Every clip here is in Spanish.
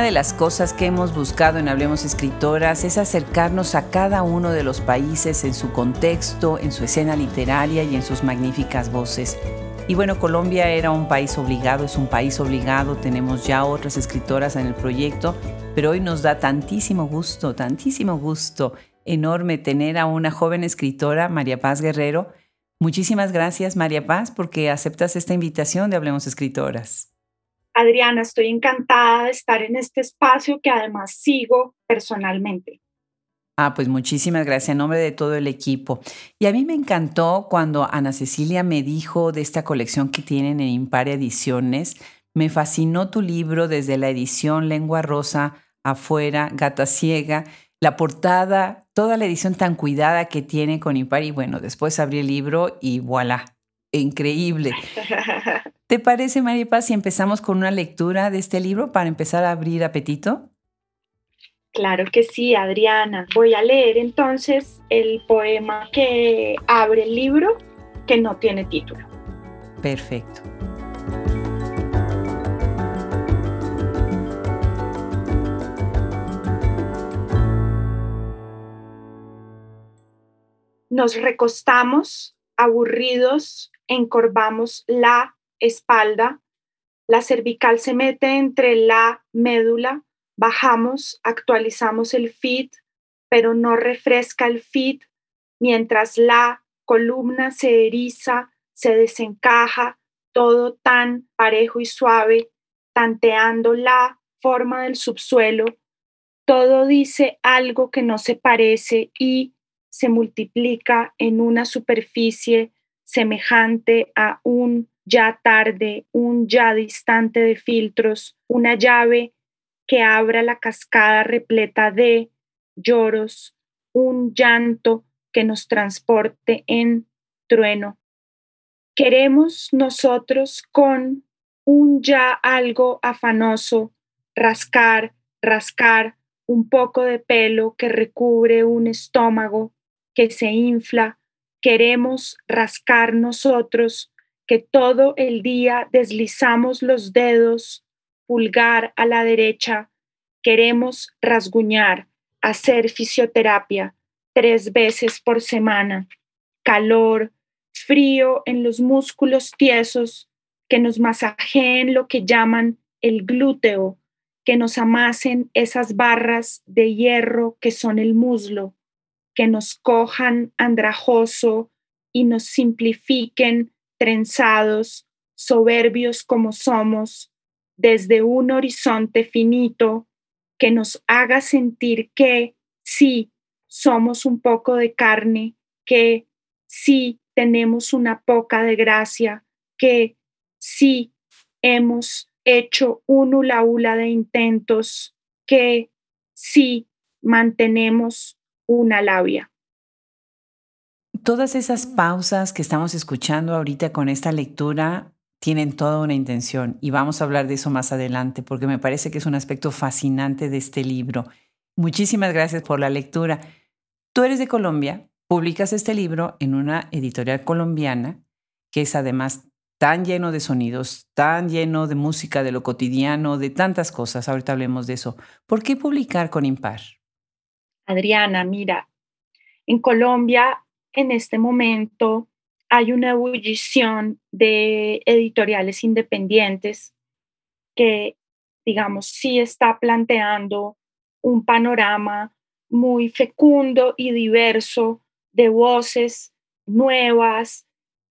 Una de las cosas que hemos buscado en Hablemos Escritoras es acercarnos a cada uno de los países en su contexto, en su escena literaria y en sus magníficas voces. Y bueno, Colombia era un país obligado, es un país obligado, tenemos ya otras escritoras en el proyecto, pero hoy nos da tantísimo gusto, tantísimo gusto enorme tener a una joven escritora, María Paz Guerrero. Muchísimas gracias, María Paz, porque aceptas esta invitación de Hablemos Escritoras. Adriana, estoy encantada de estar en este espacio que además sigo personalmente. Ah, pues muchísimas gracias en nombre de todo el equipo. Y a mí me encantó cuando Ana Cecilia me dijo de esta colección que tienen en Impar Ediciones. Me fascinó tu libro desde la edición Lengua Rosa afuera, Gata Ciega, la portada, toda la edición tan cuidada que tiene con Impar. Y bueno, después abrí el libro y voilà, increíble. ¿Te parece, María Paz, si empezamos con una lectura de este libro para empezar a abrir apetito? Claro que sí, Adriana. Voy a leer entonces el poema que abre el libro, que no tiene título. Perfecto. Nos recostamos, aburridos, encorvamos la espalda, la cervical se mete entre la médula, bajamos, actualizamos el feed, pero no refresca el feed, mientras la columna se eriza, se desencaja, todo tan parejo y suave, tanteando la forma del subsuelo, todo dice algo que no se parece y se multiplica en una superficie semejante a un ya tarde, un ya distante de filtros, una llave que abra la cascada repleta de lloros, un llanto que nos transporte en trueno. Queremos nosotros con un ya algo afanoso, rascar, rascar un poco de pelo que recubre un estómago que se infla. Queremos rascar nosotros que todo el día deslizamos los dedos, pulgar a la derecha, queremos rasguñar, hacer fisioterapia tres veces por semana, calor, frío en los músculos tiesos, que nos masajeen lo que llaman el glúteo, que nos amasen esas barras de hierro que son el muslo, que nos cojan andrajoso y nos simplifiquen trenzados, soberbios como somos, desde un horizonte finito que nos haga sentir que sí somos un poco de carne, que sí tenemos una poca de gracia, que sí hemos hecho un hula hula de intentos, que sí mantenemos una labia. Todas esas pausas que estamos escuchando ahorita con esta lectura tienen toda una intención y vamos a hablar de eso más adelante porque me parece que es un aspecto fascinante de este libro. Muchísimas gracias por la lectura. Tú eres de Colombia, publicas este libro en una editorial colombiana que es además tan lleno de sonidos, tan lleno de música, de lo cotidiano, de tantas cosas. Ahorita hablemos de eso. ¿Por qué publicar con Impar? Adriana, mira, en Colombia en este momento hay una ebullición de editoriales independientes que, digamos, sí está planteando un panorama muy fecundo y diverso de voces nuevas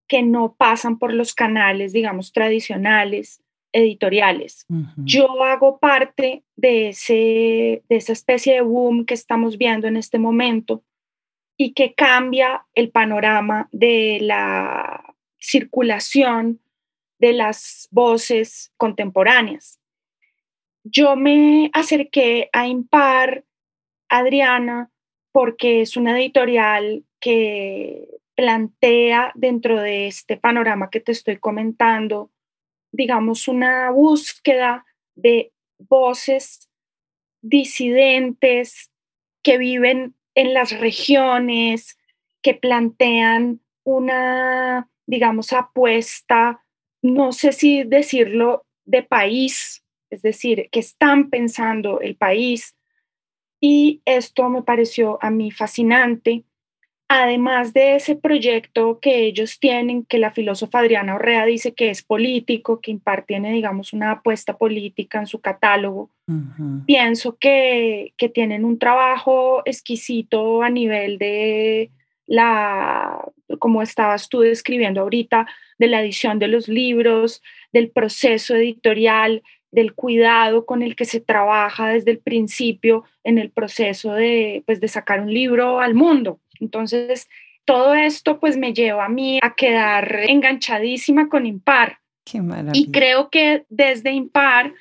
que no pasan por los canales, digamos, tradicionales editoriales. Yo hago parte de, ese, de esa especie de boom que estamos viendo en este momento y que cambia el panorama de la circulación de las voces contemporáneas. Yo me acerqué a Impar, Adriana, porque es una editorial que plantea dentro de este panorama que te estoy comentando, digamos, una búsqueda de voces disidentes que viven en las regiones que plantean una, digamos, apuesta, no sé si decirlo, de país, es decir, que están pensando el país. Y esto me pareció a mí fascinante además de ese proyecto que ellos tienen, que la filósofa Adriana Orrea dice que es político, que tiene, digamos, una apuesta política en su catálogo, pienso que, que tienen un trabajo exquisito a nivel de la, como estabas tú describiendo ahorita, de la edición de los libros, del proceso editorial, del cuidado con el que se trabaja desde el principio en el proceso de, pues, de sacar un libro al mundo. Entonces, todo esto pues me lleva a mí a quedar enganchadísima con Impar. Qué y creo que desde Impar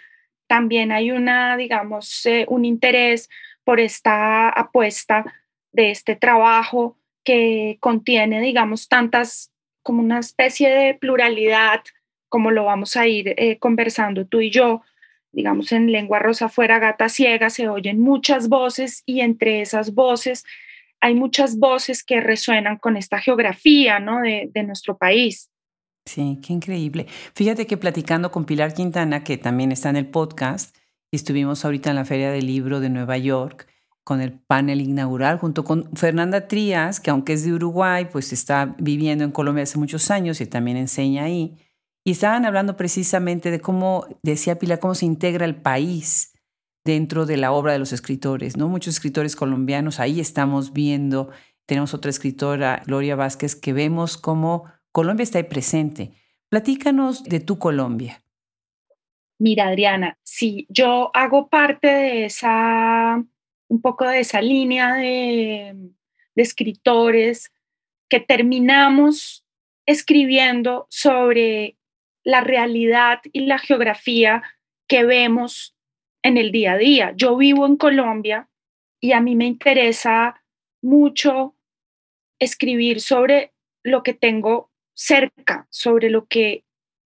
también hay una, digamos, eh, un interés por esta apuesta de este trabajo que contiene, digamos, tantas, como una especie de pluralidad, como lo vamos a ir eh, conversando tú y yo, digamos, en lengua rosa fuera gata ciega, se oyen muchas voces y entre esas voces hay muchas voces que resuenan con esta geografía ¿no? de, nuestro país. Sí, qué increíble. Fíjate que platicando con Pilar Quintana, que también está en el podcast, y estuvimos ahorita en la Feria del Libro de Nueva York con el panel inaugural junto con Fernanda Trías, que aunque es de Uruguay, pues está viviendo en Colombia hace muchos años y también enseña ahí. Y estaban hablando precisamente de cómo, decía Pilar, cómo se integra el país dentro de la obra de los escritores, ¿no? Muchos escritores colombianos, ahí estamos viendo, tenemos otra escritora, Gloria Vázquez, que vemos cómo Colombia está ahí presente. Platícanos de tu Colombia. Mira, Adriana, sí, yo hago parte de esa, un poco de esa línea de, de escritores que terminamos escribiendo sobre la realidad y la geografía que vemos en el día a día. Yo vivo en Colombia y a mí me interesa mucho escribir sobre lo que tengo cerca, sobre lo que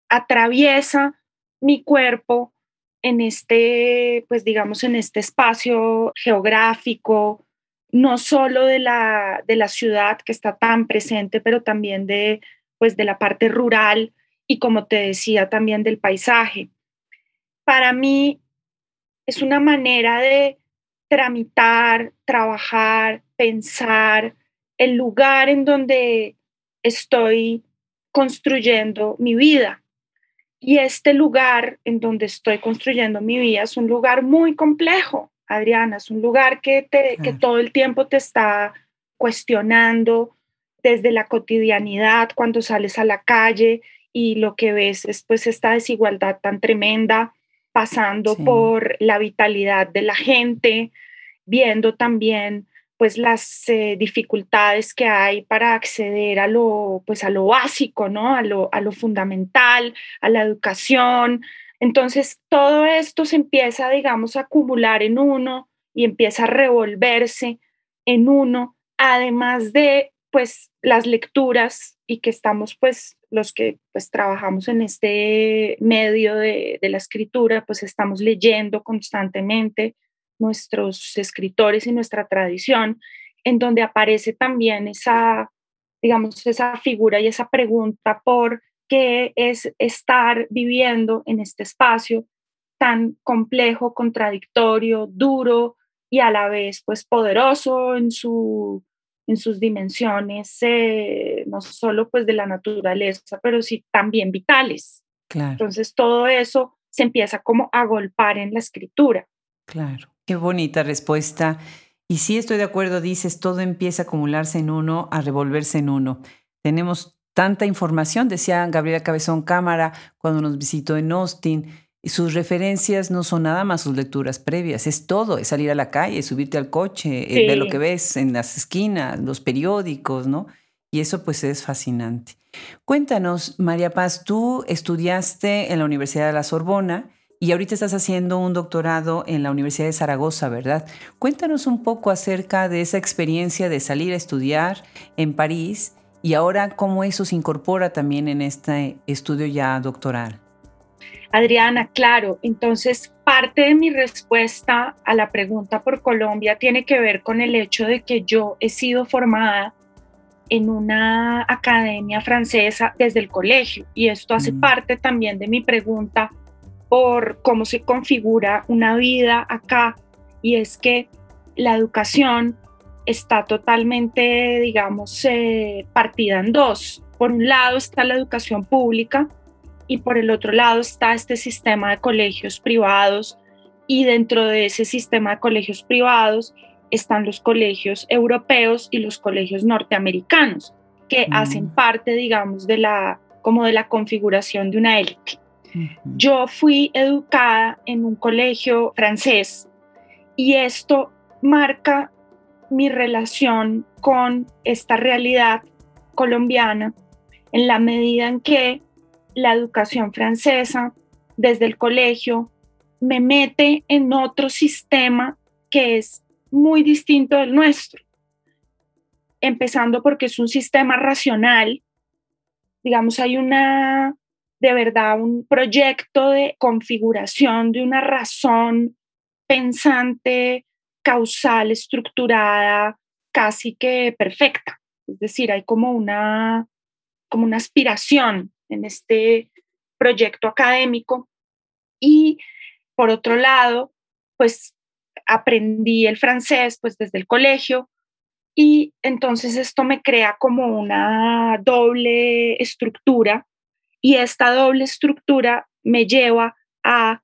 atraviesa mi cuerpo en este, pues digamos, en este espacio geográfico, no solo de la, de la ciudad que está tan presente, pero también de, pues, de la parte rural y como te decía, también del paisaje. Para mí, es una manera de tramitar, trabajar, pensar el lugar en donde estoy construyendo mi vida. Y este lugar en donde estoy construyendo mi vida es un lugar muy complejo, Adriana, es un lugar que, te, que todo el tiempo te está cuestionando desde la cotidianidad, cuando sales a la calle y lo que ves es pues esta desigualdad tan tremenda pasando por la vitalidad de la gente, viendo también pues las eh, dificultades que hay para acceder a lo pues a lo básico, ¿no? A lo, a lo fundamental, a la educación. Entonces, todo esto se empieza, digamos, a acumular en uno y empieza a revolverse en uno, además de pues las lecturas y que estamos pues los que pues trabajamos en este medio de, la escritura pues estamos leyendo constantemente nuestros escritores y nuestra tradición en donde aparece también esa digamos esa figura y esa pregunta por qué es estar viviendo en este espacio tan complejo, contradictorio, duro y a la vez pues poderoso en su en sus dimensiones, eh, no solo pues de la naturaleza, pero sí también vitales. Claro. Entonces todo eso se empieza como a golpar en la escritura. Claro, qué bonita respuesta. Y sí estoy de acuerdo, dices, todo empieza a acumularse en uno, a revolverse en uno. Tenemos tanta información, decía Gabriela Cabezón Cámara cuando nos visitó en Austin, y sus referencias no son nada más sus lecturas previas, es todo, es salir a la calle, subirte al coche, eh, ver lo que ves en las esquinas, los periódicos, ¿no? Y eso pues es fascinante. Cuéntanos, María Paz, tú estudiaste en la Universidad de la Sorbona y ahorita estás haciendo un doctorado en la Universidad de Zaragoza, ¿verdad? Cuéntanos un poco acerca de esa experiencia de salir a estudiar en París y ahora cómo eso se incorpora también en este estudio ya doctoral. Adriana, claro, entonces parte de mi respuesta a la pregunta por Colombia tiene que ver con el hecho de que yo he sido formada en una academia francesa desde el colegio y esto hace mm. parte también de mi pregunta por cómo se configura una vida acá y es que la educación está totalmente, digamos, eh, partida en dos. Por un lado está la educación pública y por el otro lado está este sistema de colegios privados y dentro de ese sistema de colegios privados están los colegios europeos y los colegios norteamericanos que mm. hacen parte, digamos, de la como de la configuración de una élite. Yo fui educada en un colegio francés y esto marca mi relación con esta realidad colombiana en la medida en que la educación francesa desde el colegio me mete en otro sistema que es muy distinto del nuestro. Empezando porque es un sistema racional, digamos, hay una, de verdad, un proyecto de configuración de una razón pensante, causal, estructurada, casi que perfecta. Es decir, hay como una, como una aspiración en este proyecto académico. Y por otro lado, pues aprendí el francés pues desde el colegio y entonces esto me crea como una doble estructura y esta doble estructura me lleva a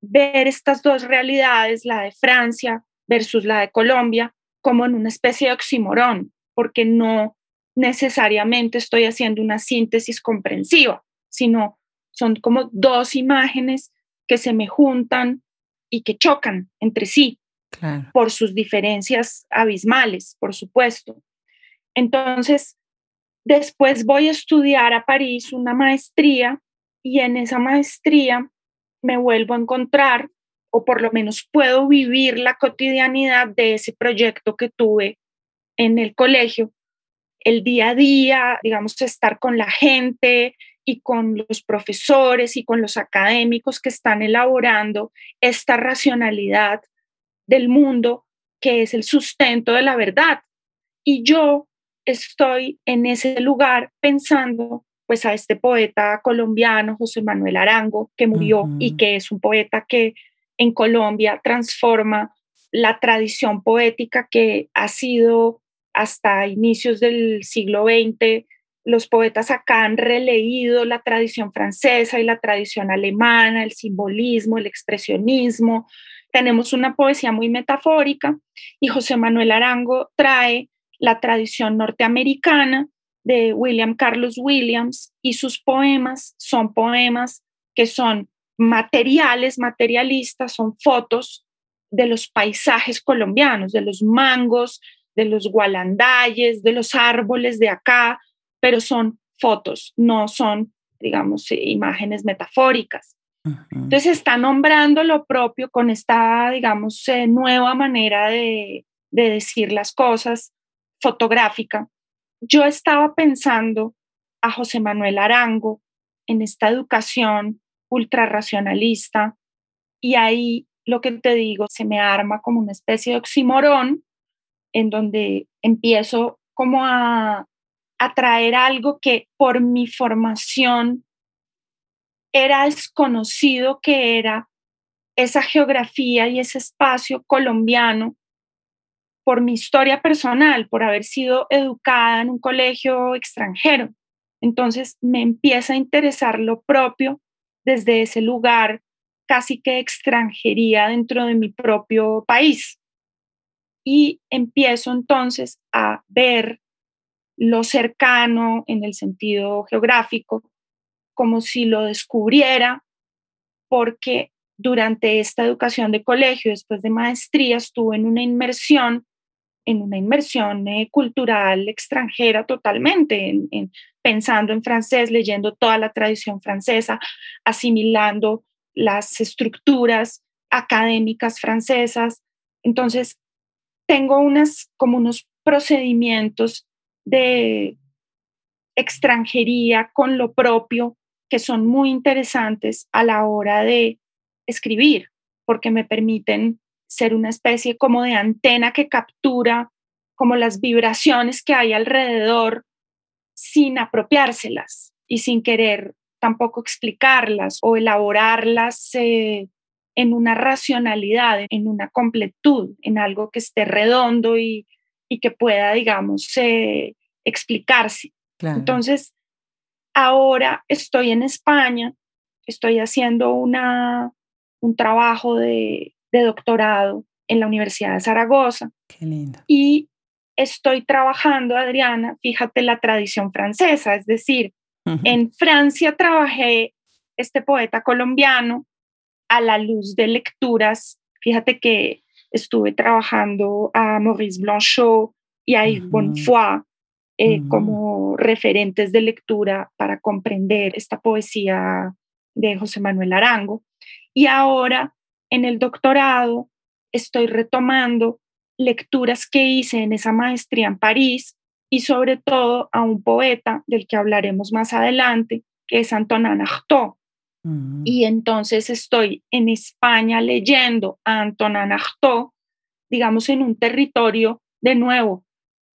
ver estas dos realidades, la de Francia versus la de Colombia, como en una especie de oximorón, porque no necesariamente estoy haciendo una síntesis comprensiva, sino son como dos imágenes que se me juntan y que chocan entre sí por sus diferencias abismales, por supuesto. Entonces, después voy a estudiar a París una maestría y en esa maestría me vuelvo a encontrar o por lo menos puedo vivir la cotidianidad de ese proyecto que tuve en el colegio, el día a día, digamos, estar con la gente y con los profesores y con los académicos que están elaborando esta racionalidad del mundo que es el sustento de la verdad. Y yo estoy en ese lugar pensando pues a este poeta colombiano José Manuel Arango que murió y que es un poeta que en Colombia transforma la tradición poética que ha sido hasta inicios del siglo XX. Los poetas acá han releído la tradición francesa y la tradición alemana, el simbolismo, el expresionismo. Tenemos una poesía muy metafórica y José Manuel Arango trae la tradición norteamericana de William Carlos Williams y sus poemas son poemas que son materiales, materialistas, son fotos de los paisajes colombianos, de los mangos, de los gualandayes, de los árboles de acá, pero son fotos, no son, digamos, imágenes metafóricas. Entonces está nombrando lo propio con esta, digamos, eh, nueva manera de, de decir las cosas fotográfica. Yo estaba pensando a José Manuel Arango en esta educación ultrarracionalista y ahí lo que te digo se me arma como una especie de oximorón en donde empiezo como a, a traer algo que por mi formación era desconocido que era esa geografía y ese espacio colombiano por mi historia personal, por haber sido educada en un colegio extranjero. Entonces me empieza a interesar lo propio desde ese lugar casi que extranjería dentro de mi propio país. Y empiezo entonces a ver lo cercano en el sentido geográfico, como si lo descubriera, porque durante esta educación de colegio, después de maestría, estuve en una inmersión, en una inmersión eh, cultural extranjera totalmente, en, pensando en francés, leyendo toda la tradición francesa, asimilando las estructuras académicas francesas. Entonces, tengo unas, como unos procedimientos de extranjería con lo propio que son muy interesantes a la hora de escribir, porque me permiten ser una especie como de antena que captura como las vibraciones que hay alrededor sin apropiárselas y sin querer tampoco explicarlas o elaborarlas eh, en una racionalidad, en una completud, en algo que esté redondo y, que pueda, digamos, eh, explicarse. Entonces, ahora estoy en España, estoy haciendo una, un trabajo de, de doctorado en la Universidad de Zaragoza. Qué lindo. Y estoy trabajando, Adriana, fíjate la tradición francesa, es decir, en Francia trabajé este poeta colombiano a la luz de lecturas. Fíjate que estuve trabajando a Maurice Blanchot y a Yves Bonfoy eh, como referentes de lectura para comprender esta poesía de José Manuel Arango. Y ahora en el doctorado estoy retomando lecturas que hice en esa maestría en París y sobre todo a un poeta del que hablaremos más adelante, que es Antonin Artaud. Mm. Y entonces estoy en España leyendo a Antonin Artaud, digamos, en un territorio de nuevo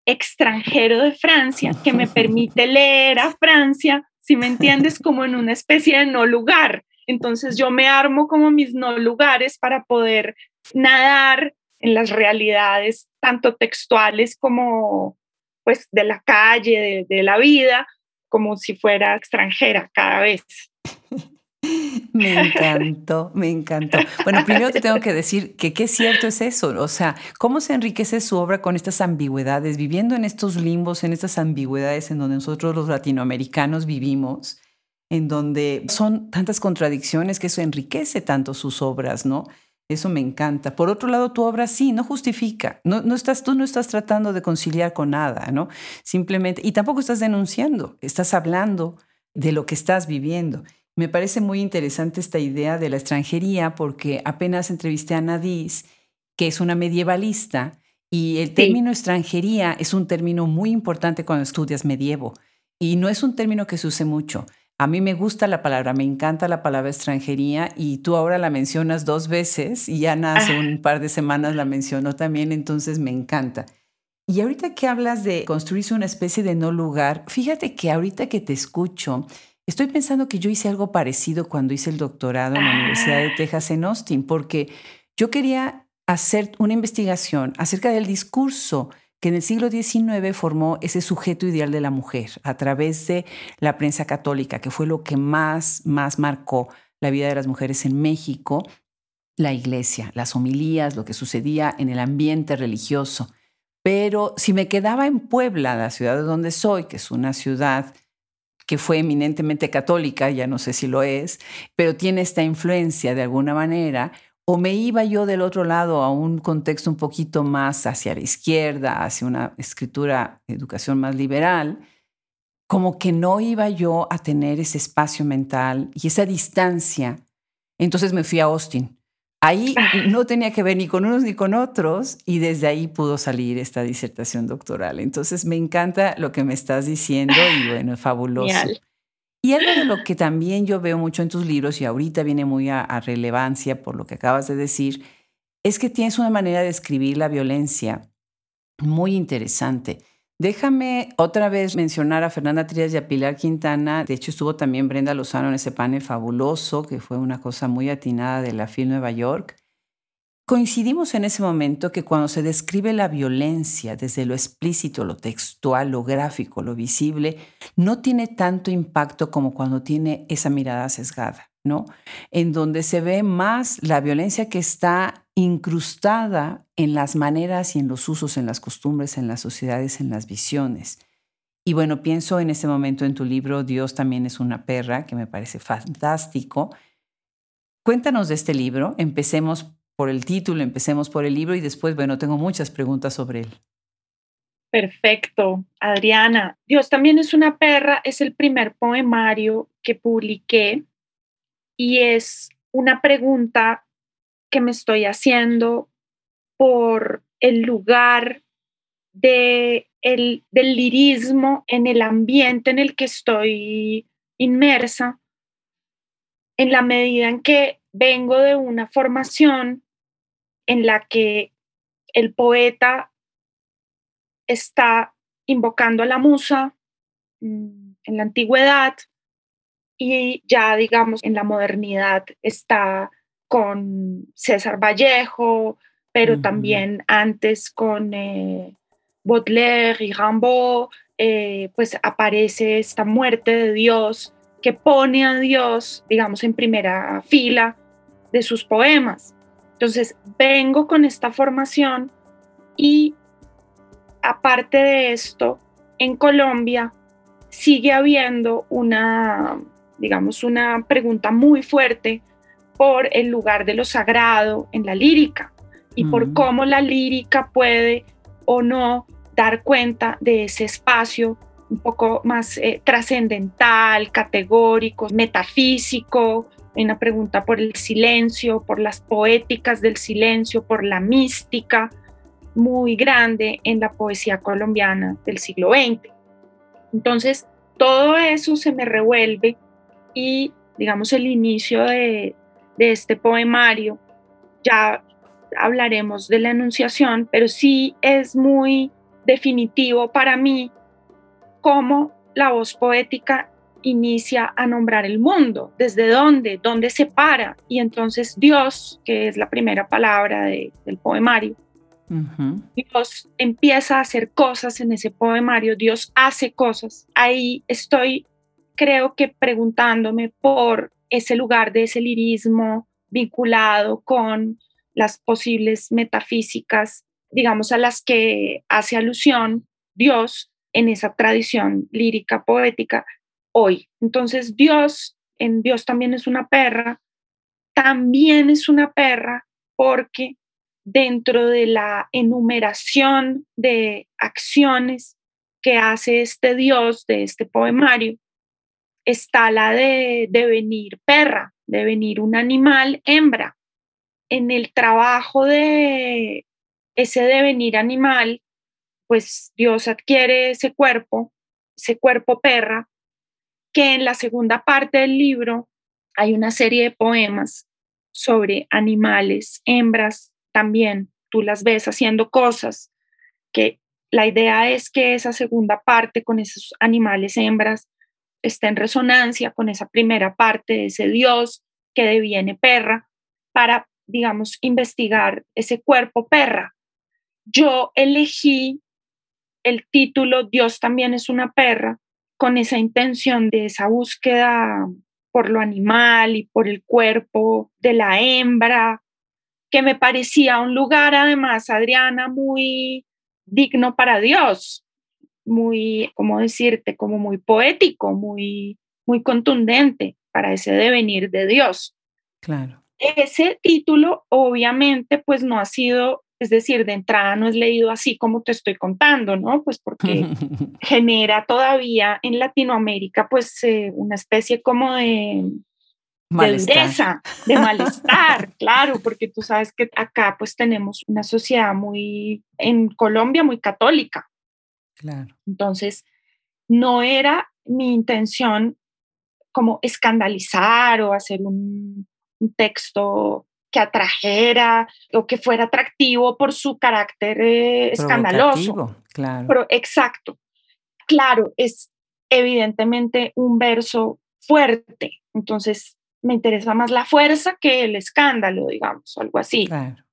extranjero de Francia, que me permite leer a Francia, si me entiendes, como en una especie de no lugar. Entonces yo me armo como mis no lugares para poder nadar en las realidades tanto textuales como pues de la calle, de, la vida, como si fuera extranjera cada vez. Me encantó, me encantó. Bueno, primero te tengo que decir que qué cierto es eso, o sea, cómo se enriquece su obra con estas ambigüedades, viviendo en estos limbos, en estas ambigüedades en donde nosotros los latinoamericanos vivimos, en donde son tantas contradicciones que eso enriquece tanto sus obras, ¿no? Eso me encanta. Por otro lado, tu obra sí, no justifica. No, no, estás, tú no estás tratando de conciliar con nada, ¿no? Simplemente, y tampoco estás denunciando, estás hablando de lo que estás viviendo. Me parece muy interesante esta idea de la extranjería porque apenas entrevisté a Nadis, que es una medievalista, y el término extranjería es un término muy importante cuando estudias medievo. Y no es un término que se use mucho. A mí me gusta la palabra, me encanta la palabra extranjería y tú ahora la mencionas dos veces y Ana hace un par de semanas la mencionó también, entonces me encanta. Y ahorita que hablas de construirse una especie de no lugar, fíjate que ahorita que te escucho, estoy pensando que yo hice algo parecido cuando hice el doctorado en la Universidad de ah. Texas en Austin, porque yo quería hacer una investigación acerca del discurso que en el siglo XIX formó ese sujeto ideal de la mujer a través de la prensa católica, que fue lo que más, más marcó la vida de las mujeres en México, la iglesia, las homilías, lo que sucedía en el ambiente religioso. Pero si me quedaba en Puebla, la ciudad de donde soy, que es una ciudad que fue eminentemente católica, ya no sé si lo es, pero tiene esta influencia de alguna manera, o me iba yo del otro lado a un contexto un poquito más hacia la izquierda, hacia una escritura, educación más liberal, como que no iba yo a tener ese espacio mental y esa distancia. Entonces me fui a Austin. Ahí ah. no tenía que ver ni con unos ni con otros y desde ahí pudo salir esta disertación doctoral. Entonces me encanta lo que me estás diciendo y bueno, es fabuloso. Y algo de lo que también yo veo mucho en tus libros y ahorita viene muy a, relevancia por lo que acabas de decir, es que tienes una manera de escribir la violencia muy interesante. Déjame otra vez mencionar a Fernanda Trías y a Pilar Quintana. De hecho, estuvo también Brenda Lozano en ese panel fabuloso, que fue una cosa muy atinada de la FIL Nueva York. Coincidimos en ese momento que cuando se describe la violencia desde lo explícito, lo textual, lo gráfico, lo visible, no tiene tanto impacto como cuando tiene esa mirada sesgada, ¿no? En donde se ve más la violencia que está incrustada en las maneras y en los usos, en las costumbres, en las sociedades, en las visiones. Y bueno, pienso en ese momento en tu libro Dios también es una perra, que me parece fantástico. Cuéntanos de este libro. Empecemos por el título, empecemos por el libro y después, bueno, tengo muchas preguntas sobre él. Perfecto, Adriana. Dios también es una perra, es el primer poemario que publiqué y es una pregunta que me estoy haciendo por el lugar de el, del lirismo en el ambiente en el que estoy inmersa, en la medida en que vengo de una formación en la que el poeta está invocando a la musa mm, en la antigüedad y ya digamos en la modernidad está con César Vallejo, pero también antes con eh, Baudelaire y Rimbaud, eh, pues aparece esta muerte de Dios que pone a Dios, digamos, en primera fila de sus poemas. Entonces, vengo con esta formación y aparte de esto, en Colombia sigue habiendo una, digamos, una pregunta muy fuerte por el lugar de lo sagrado en la lírica y por cómo la lírica puede o no dar cuenta de ese espacio un poco más eh, trascendental, categórico, metafísico, una pregunta por el silencio, por las poéticas del silencio, por la mística muy grande en la poesía colombiana del siglo XX. Entonces, todo eso se me revuelve y, digamos, el inicio de, de este poemario, ya hablaremos de la enunciación, pero sí es muy definitivo para mí cómo la voz poética inicia a nombrar el mundo, desde dónde, dónde se para. Y entonces Dios, que es la primera palabra del poemario, Dios empieza a hacer cosas en ese poemario, Dios hace cosas. Ahí estoy, creo que preguntándome por ese lugar de ese lirismo vinculado con las posibles metafísicas, digamos, a las que hace alusión Dios en esa tradición lírica poética hoy. Entonces Dios, en Dios también es una perra, también es una perra porque dentro de la enumeración de acciones que hace este Dios de este poemario, está la de devenir perra, devenir un animal hembra. En el trabajo de ese devenir animal, pues Dios adquiere ese cuerpo, ese cuerpo perra, que en la segunda parte del libro hay una serie de poemas sobre animales, hembras también, tú las ves haciendo cosas, que la idea es que esa segunda parte con esos animales hembras esté en resonancia con esa primera parte de ese Dios que deviene perra para, digamos, investigar ese cuerpo perra. Yo elegí el título Dios también es una perra con esa intención de esa búsqueda por lo animal y por el cuerpo de la hembra, que me parecía un lugar además, Adriana, muy digno para Dios, muy, ¿cómo decirte? Como muy poético, muy, muy contundente para ese devenir de Dios. Claro. Ese título obviamente pues no ha sido es decir, de entrada no es leído así como te estoy contando, ¿no? Pues porque genera todavía en Latinoamérica pues eh, una especie como de, malestar. de malestar, claro, porque tú sabes que acá pues tenemos una sociedad muy, en Colombia muy católica. Claro. Entonces, no era mi intención como escandalizar o hacer un, un texto que atrajera o que fuera atractivo por su carácter eh, escandaloso. Claro. Pero, exacto. Claro, es evidentemente un verso fuerte, entonces me interesa más la fuerza que el escándalo, digamos, algo así. Claro.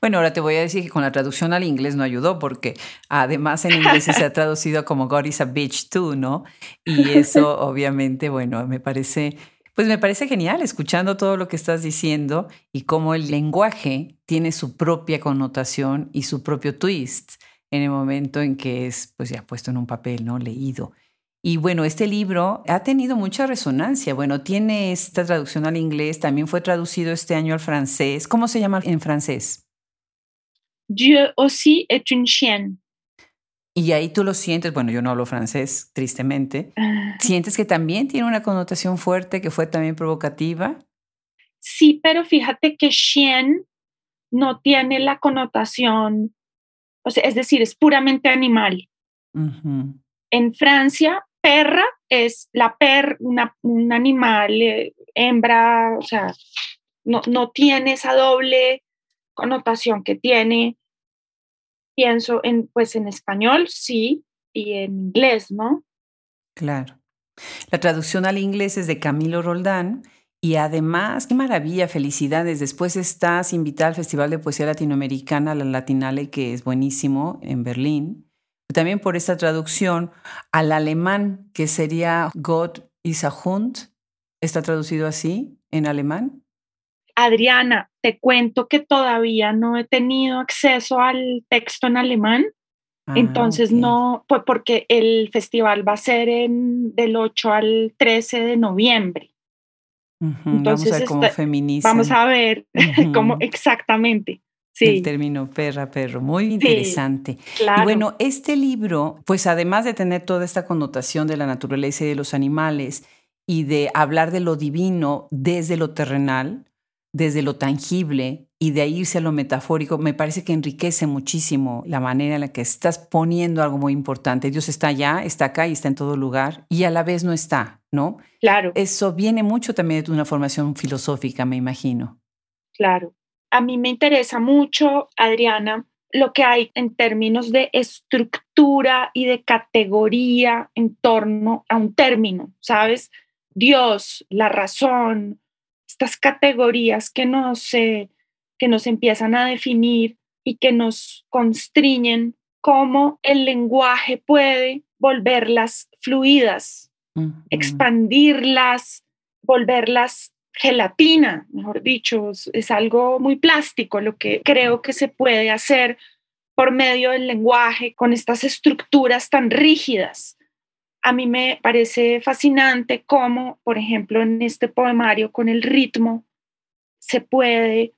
Bueno, ahora te voy a decir que con la traducción al inglés no ayudó porque además en inglés se ha traducido como God is a bitch too, ¿no? Y eso obviamente, bueno, me parece pues me parece genial escuchando todo lo que estás diciendo y cómo el lenguaje tiene su propia connotación y su propio twist en el momento en que es pues ya puesto en un papel, ¿no? Leído. Y bueno, este libro ha tenido mucha resonancia. Bueno, tiene esta traducción al inglés, también fue traducido este año al francés. ¿Cómo se llama en francés? Dieu aussi est une chienne. Y ahí tú lo sientes, bueno, yo no hablo francés, tristemente. Ah. ¿Sientes que también tiene una connotación fuerte, que fue también provocativa? Sí, pero fíjate que chien no tiene la connotación, o sea, es decir, es puramente animal. En Francia, perra es la per, una, un animal, eh, hembra, o sea, no, no tiene esa doble connotación que tiene pienso en, pues en español, sí, y en inglés, ¿no? Claro. La traducción al inglés es de Camilo Roldán y además, qué maravilla, felicidades. Después estás invitada al Festival de Poesía Latinoamericana, la Latinale, que es buenísimo, en Berlín. También por esta traducción al alemán, que sería Gott ist Hund. ¿Está traducido así en alemán? Adriana, te cuento que todavía no he tenido acceso al texto en alemán. Ah, Entonces no, pues porque el festival va a ser en, del 8 al 13 de noviembre. Entonces, vamos a ver cómo. Vamos a ver cómo exactamente. Sí. El término perra, perro, muy interesante. Y bueno, este libro, pues además de tener toda esta connotación de la naturaleza y de los animales y de hablar de lo divino desde lo terrenal, desde lo tangible y de irse a lo metafórico, me parece que enriquece muchísimo la manera en la que estás poniendo algo muy importante. Dios está allá, está acá y está en todo lugar y a la vez no está, ¿no? Claro. Eso viene mucho también de una formación filosófica, me imagino. Claro. A mí me interesa mucho, Adriana, lo que hay en términos de estructura y de categoría en torno a un término, ¿sabes? Dios, la razón, estas categorías que nos, que nos empiezan a definir y que nos constriñen, cómo el lenguaje puede volverlas fluidas, expandirlas, volverlas gelatina, mejor dicho, es algo muy plástico lo que creo que se puede hacer por medio del lenguaje con estas estructuras tan rígidas a mí me parece fascinante cómo, por ejemplo, en este poemario con el ritmo se puede,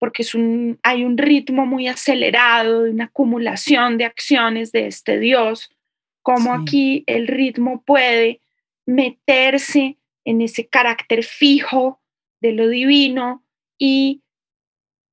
porque es un, hay un ritmo muy acelerado de una acumulación de acciones de este Dios, cómo aquí el ritmo puede meterse en ese carácter fijo de lo divino y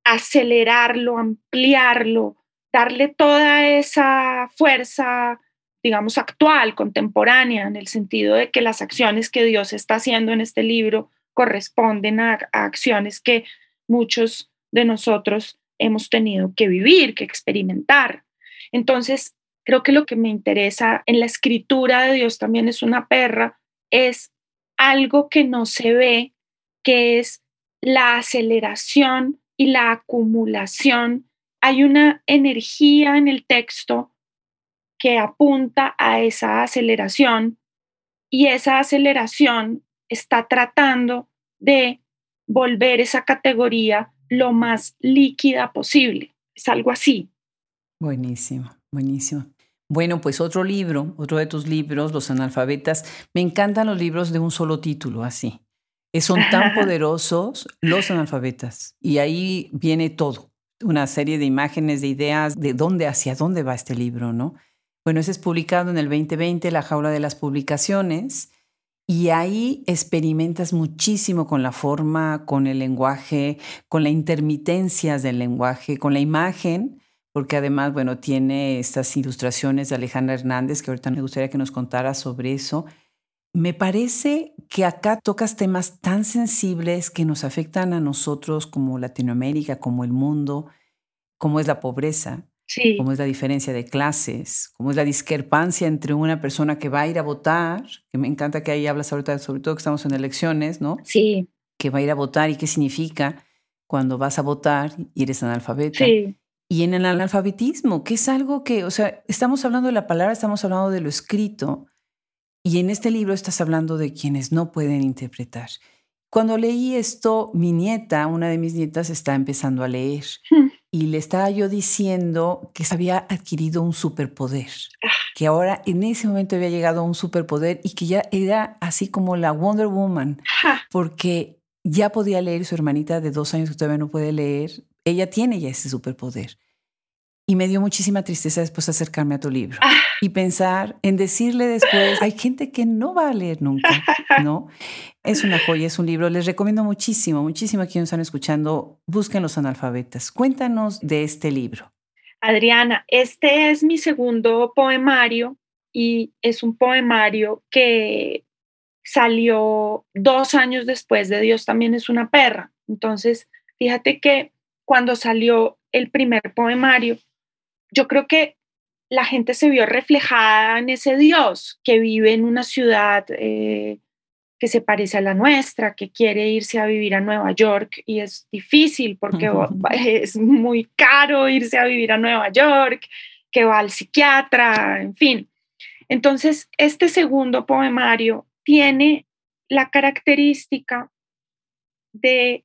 acelerarlo, ampliarlo, darle toda esa fuerza digamos, actual, contemporánea, en el sentido de que las acciones que Dios está haciendo en este libro corresponden a, acciones que muchos de nosotros hemos tenido que vivir, que experimentar. Entonces, creo que lo que me interesa en la escritura de Dios también es una perra, es algo que no se ve, que es la aceleración y la acumulación. Hay una energía en el texto que apunta a esa aceleración y esa aceleración está tratando de volver esa categoría lo más líquida posible. Es algo así. Buenísimo, buenísimo. Bueno, pues otro libro, otro de tus libros, Los analfabetas. Me encantan los libros de un solo título, así. Son tan poderosos los analfabetas. Y ahí viene todo, una serie de imágenes, de ideas, de dónde, hacia dónde va este libro, ¿no? Bueno, ese es publicado en el 2020, La Jaula de las Publicaciones, y ahí experimentas muchísimo con la forma, con el lenguaje, con las intermitencias del lenguaje, con la imagen, porque además, bueno, tiene estas ilustraciones de Alejandra Hernández, que ahorita me gustaría que nos contara sobre eso. Me parece que acá tocas temas tan sensibles que nos afectan a nosotros como Latinoamérica, como el mundo, como es la pobreza, cómo es la diferencia de clases, cómo es la discrepancia entre una persona que va a ir a votar, que me encanta que ahí hablas ahorita, sobre todo que estamos en elecciones, ¿no? Sí. Que va a ir a votar y qué significa cuando vas a votar y eres analfabeta. Sí. Y en el analfabetismo, que es algo que, o sea, estamos hablando de la palabra, estamos hablando de lo escrito, y en este libro estás hablando de quienes no pueden interpretar. Cuando leí esto, mi nieta, una de mis nietas, está empezando a leer. Hmm y le estaba yo diciendo que se había adquirido un superpoder, ah. que ahora en ese momento había llegado a un superpoder y que ya era así como la Wonder Woman, porque ya podía leer su hermanita de dos años que todavía no puede leer, ella tiene ya ese superpoder. Y me dio muchísima tristeza después acercarme a tu libro ah. y pensar en decirle después, hay gente que no va a leer nunca, ¿no? Es una joya, es un libro. Les recomiendo muchísimo, muchísimo a quienes están escuchando, busquen los analfabetas. Cuéntanos de este libro. Adriana, este es mi segundo poemario y es un poemario que salió dos años después de Dios también es una perra. Entonces, fíjate que cuando salió el primer poemario, yo creo que la gente se vio reflejada en ese Dios que vive en una ciudad eh, que se parece a la nuestra, que quiere irse a vivir a Nueva York y es difícil porque es muy caro irse a vivir a Nueva York, que va al psiquiatra, en fin. Entonces, este segundo poemario tiene la característica de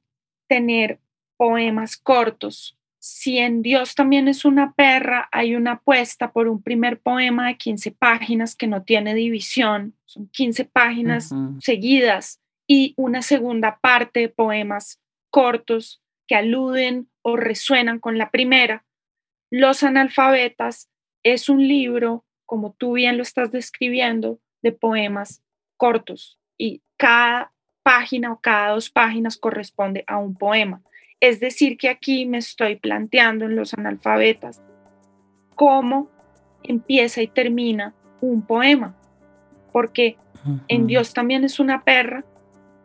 tener poemas cortos. Si en Dios también es una perra, hay una apuesta por un primer poema de 15 páginas que no tiene división, son 15 páginas seguidas, y una segunda parte de poemas cortos que aluden o resuenan con la primera. Los analfabetas es un libro, como tú bien lo estás describiendo, de poemas cortos y cada página o cada dos páginas corresponde a un poema. Es decir, que aquí me estoy planteando en los analfabetas cómo empieza y termina un poema, porque en Dios también es una perra,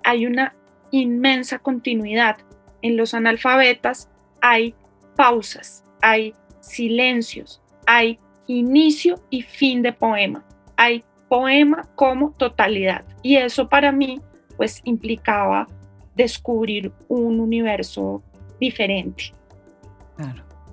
hay una inmensa continuidad. En los analfabetas hay pausas, hay silencios, hay inicio y fin de poema, hay poema como totalidad. Y eso para mí pues implicaba descubrir un universo diferente.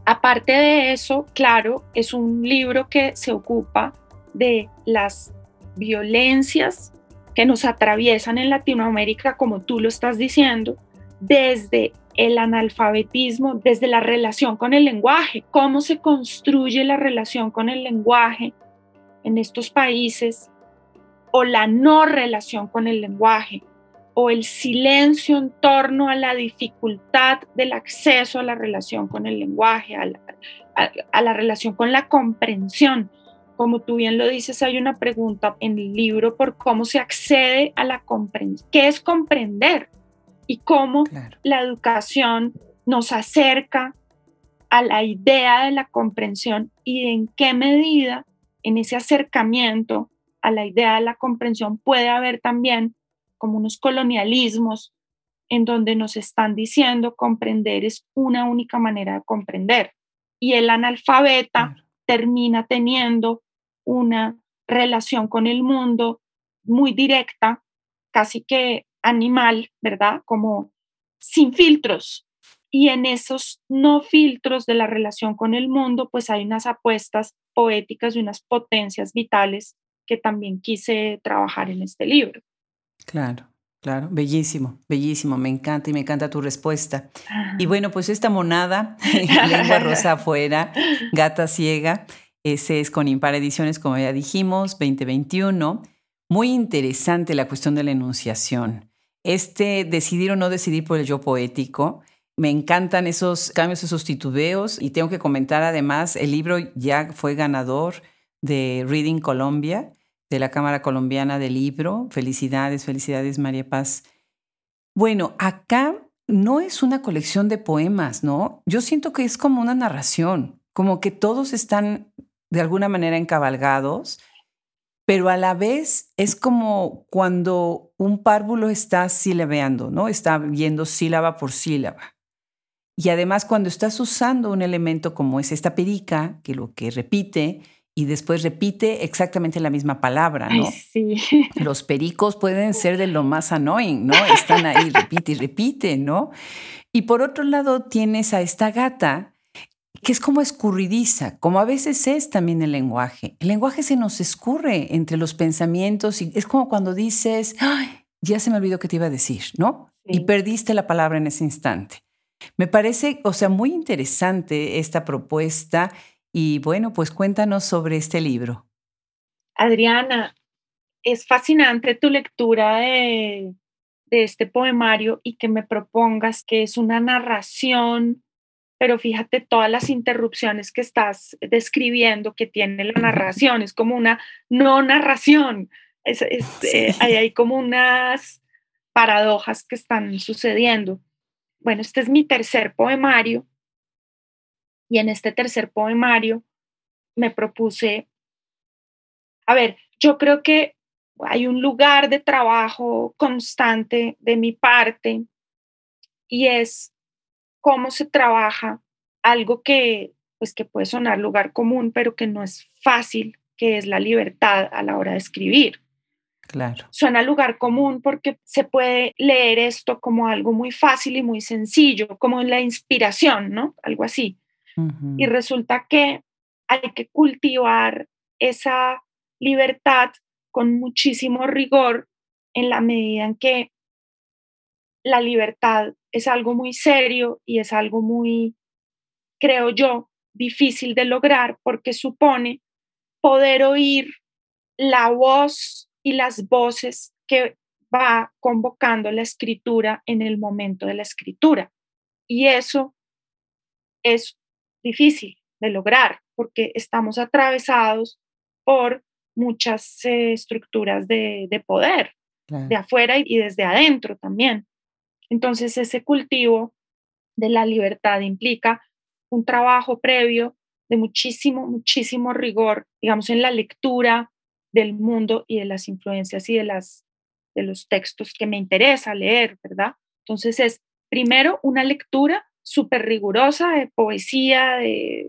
Aparte de eso, claro, es un libro que se ocupa de las violencias que nos atraviesan en Latinoamérica, como tú lo estás diciendo, desde el analfabetismo, desde la relación con el lenguaje, cómo se construye la relación con el lenguaje en estos países, o la no relación con el lenguaje, o el silencio en torno a la dificultad del acceso a la relación con el lenguaje, a la, relación con la comprensión. Como tú bien lo dices, hay una pregunta en el libro por cómo se accede a la comprensión. ¿Qué es comprender? Y cómo la educación nos acerca a la idea de la comprensión y en qué medida en ese acercamiento a la idea de la comprensión puede haber también como unos colonialismos en donde nos están diciendo comprender es una única manera de comprender. Y el analfabeta termina teniendo una relación con el mundo muy directa, casi que animal, ¿verdad? Como sin filtros. Y en esos no filtros de la relación con el mundo, pues hay unas apuestas poéticas y unas potencias vitales que también quise trabajar en este libro. Claro, claro, bellísimo, bellísimo, me encanta y me encanta tu respuesta. Y bueno, pues esta monada, lengua rosa afuera, gata ciega, ese es con Impar Ediciones, como ya dijimos, 2021. Muy interesante la cuestión de la enunciación. Este decidir o no decidir por el yo poético. Me encantan esos cambios, esos titubeos y tengo que comentar además, el libro ya fue ganador de Reading Colombia de la Cámara Colombiana del Libro. Felicidades, felicidades María Paz. Bueno, acá no es una colección de poemas, ¿no? Yo siento que es como una narración, como que todos están de alguna manera encabalgados, pero a la vez es como cuando un párvulo está silabeando, ¿no? Está viendo sílaba por sílaba. Y además cuando estás usando un elemento como es esta perica, que lo que repite, y después repite exactamente la misma palabra, ¿no? sí. Los pericos pueden ser de lo más annoying, ¿no? Están ahí, repite y repite, ¿no? Y por otro lado tienes a esta gata que es como escurridiza, como a veces es también el lenguaje. El lenguaje se nos escurre entre los pensamientos y es como cuando dices, Ay, ya se me olvidó que te iba a decir, ¿no? Y perdiste la palabra en ese instante. Me parece, o sea, muy interesante esta propuesta y bueno, pues cuéntanos sobre este libro. Adriana, es fascinante tu lectura de, este poemario y que me propongas que es una narración, pero fíjate todas las interrupciones que estás describiendo que tiene la narración, es como una no narración, es, eh, hay como unas paradojas que están sucediendo. Bueno, este es mi tercer poemario y en este tercer poemario me propuse, a ver, yo creo que hay un lugar de trabajo constante de mi parte y es cómo se trabaja algo que pues que puede sonar lugar común, pero que no es fácil, que es la libertad a la hora de escribir. Claro. Suena lugar común porque se puede leer esto como algo muy fácil y muy sencillo, como la inspiración, ¿no? Algo así. Y resulta que hay que cultivar esa libertad con muchísimo rigor en la medida en que la libertad es algo muy serio y es algo muy, creo yo, difícil de lograr porque supone poder oír la voz y las voces que va convocando la escritura en el momento de la escritura. Y eso es difícil de lograr porque estamos atravesados por muchas eh, estructuras de, poder, de afuera y desde adentro también. Entonces ese cultivo de la libertad implica un trabajo previo de muchísimo, muchísimo rigor, digamos, en la lectura del mundo y de las influencias y de, las, de los textos que me interesa leer, ¿verdad? Entonces es primero una lectura súper rigurosa de poesía, de,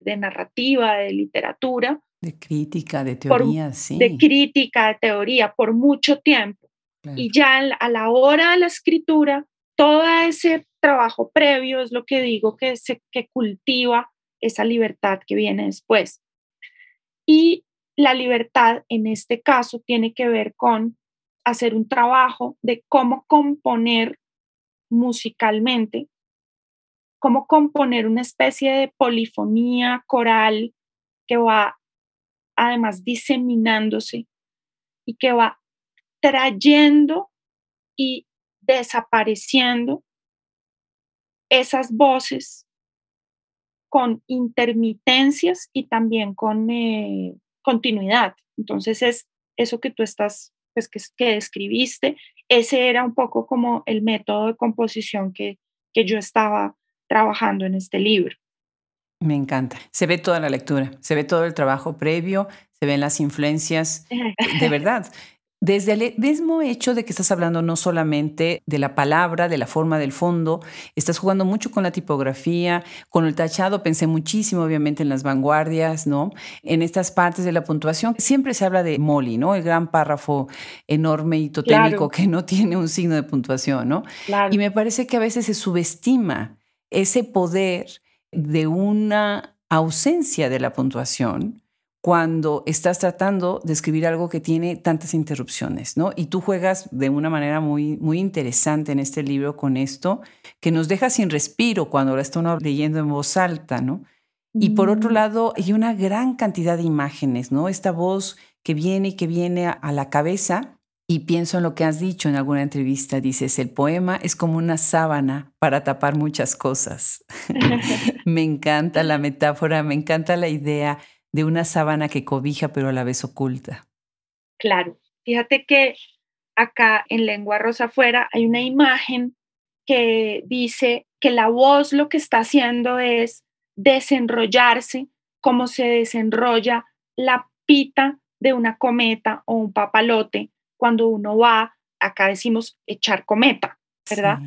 de, narrativa, de literatura. De crítica, de teoría, sí. De crítica, de teoría, por mucho tiempo. Y ya a la hora de la escritura, todo ese trabajo previo es lo que digo que, se, que cultiva esa libertad que viene después. Y la libertad en este caso tiene que ver con hacer un trabajo de cómo componer musicalmente, cómo componer una especie de polifonía coral que va además diseminándose y que va trayendo y desapareciendo esas voces con intermitencias y también con eh, continuidad. Entonces es eso que tú estás, pues que, que describiste, ese era un poco como el método de composición que, que yo estaba trabajando en este libro. Me encanta. Se ve toda la lectura, se ve todo el trabajo previo, se ven las influencias, de verdad. Desde el mismo hecho de que estás hablando no solamente de la palabra, de la forma del fondo, estás jugando mucho con la tipografía, con el tachado, pensé muchísimo obviamente en las vanguardias, ¿no? En estas partes de la puntuación, siempre se habla de Molly, ¿no? El gran párrafo enorme y totémico que no tiene un signo de puntuación, ¿no? Y me parece que a veces se subestima ese poder de una ausencia de la puntuación cuando estás tratando de escribir algo que tiene tantas interrupciones, ¿no? Y tú juegas de una manera muy, muy interesante en este libro con esto, que nos deja sin respiro cuando lo está leyendo en voz alta, ¿no? Y por otro mm. lado, hay una gran cantidad de imágenes, ¿no? Esta voz que viene y que viene a la cabeza. Y pienso en lo que has dicho en alguna entrevista, dices, el poema es como una sábana para tapar muchas cosas. me encanta la metáfora, me encanta la idea de una sábana que cobija pero a la vez oculta. Claro, fíjate que acá en lengua rosa afuera hay una imagen que dice que la voz lo que está haciendo es desenrollarse como se desenrolla la pita de una cometa o un papalote cuando uno va, acá decimos echar cometa, ¿verdad?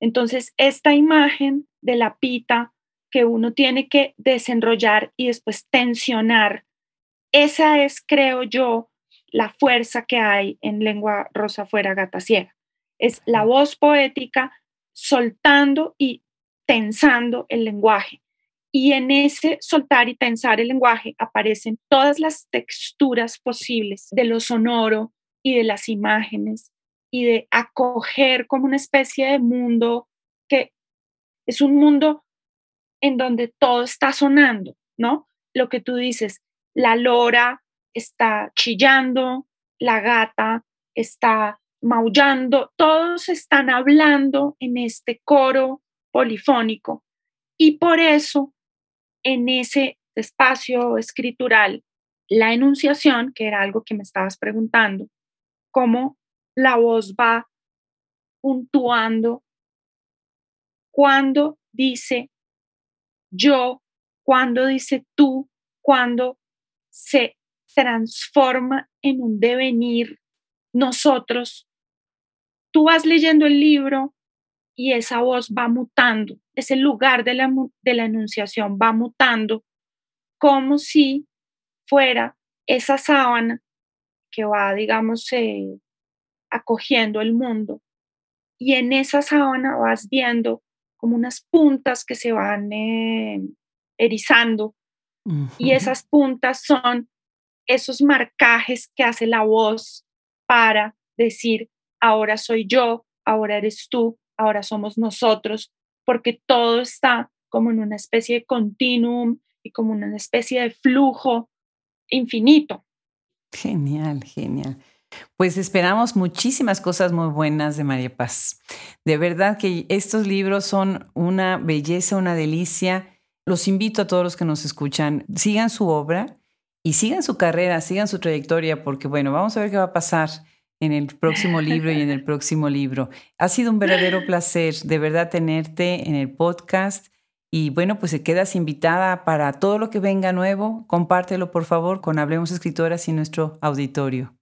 Entonces, esta imagen de la pita que uno tiene que desenrollar y después tensionar. Esa es, creo yo, la fuerza que hay en lengua rosa fuera gata ciega. Es la voz poética soltando y tensando el lenguaje. Y en ese soltar y tensar el lenguaje aparecen todas las texturas posibles de lo sonoro y de las imágenes y de acoger como una especie de mundo que es un mundo en donde todo está sonando, ¿no? Lo que tú dices, la lora está chillando, la gata está maullando, todos están hablando en este coro polifónico. Y por eso, en ese espacio escritural, la enunciación, que era algo que me estabas preguntando, cómo la voz va puntuando cuando dice yo, cuando dice tú, cuando se transforma en un devenir nosotros. Tú vas leyendo el libro y esa voz va mutando, ese lugar de la, de la enunciación va mutando como si fuera esa sábana que va, digamos, eh, acogiendo el mundo. Y en esa sábana vas viendo como unas puntas que se van eh, erizando. Y esas puntas son esos marcajes que hace la voz para decir, ahora soy yo, ahora eres tú, ahora somos nosotros, porque todo está como en una especie de continuum y como una especie de flujo infinito. Genial, genial. Pues esperamos muchísimas cosas muy buenas de María Paz. De verdad que estos libros son una belleza, una delicia. Los invito a todos los que nos escuchan, sigan su obra y sigan su carrera, sigan su trayectoria, porque bueno, vamos a ver qué va a pasar en el próximo libro y en el próximo libro. Ha sido un verdadero placer, de verdad, tenerte en el podcast. Y bueno, pues se quedas invitada para todo lo que venga nuevo. Compártelo, por favor, con Hablemos Escritoras y nuestro auditorio.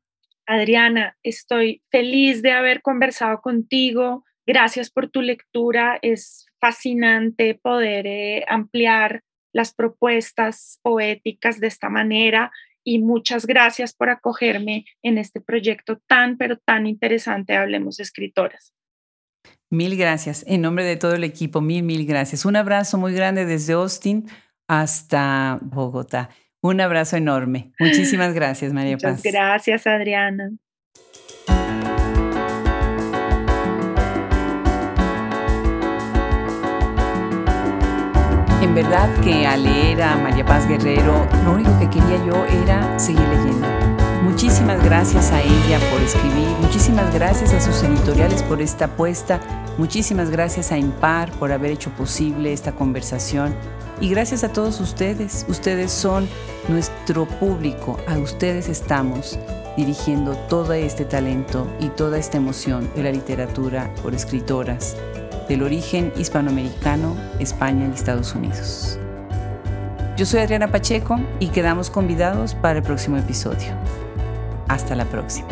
Adriana, estoy feliz de haber conversado contigo. Gracias por tu lectura. Es fascinante poder eh, ampliar las propuestas poéticas de esta manera y muchas gracias por acogerme en este proyecto tan, pero tan interesante. Hablemos Escritoras. Mil gracias. En nombre de todo el equipo, mil, mil gracias. Un abrazo muy grande desde Austin hasta Bogotá. Un abrazo enorme. Muchísimas gracias, María Paz. Muchas gracias, Adriana. En verdad que al leer a María Paz Guerrero, lo único que quería yo era seguir leyendo. Muchísimas gracias a ella por escribir, muchísimas gracias a sus editoriales por esta apuesta, muchísimas gracias a Impar por haber hecho posible esta conversación y gracias a todos ustedes. Ustedes son nuestro público, a ustedes estamos dirigiendo todo este talento y toda esta emoción de la literatura por escritoras del origen hispanoamericano, España y Estados Unidos. Yo soy Adriana Pacheco y quedamos convidados para el próximo episodio. Hasta la próxima.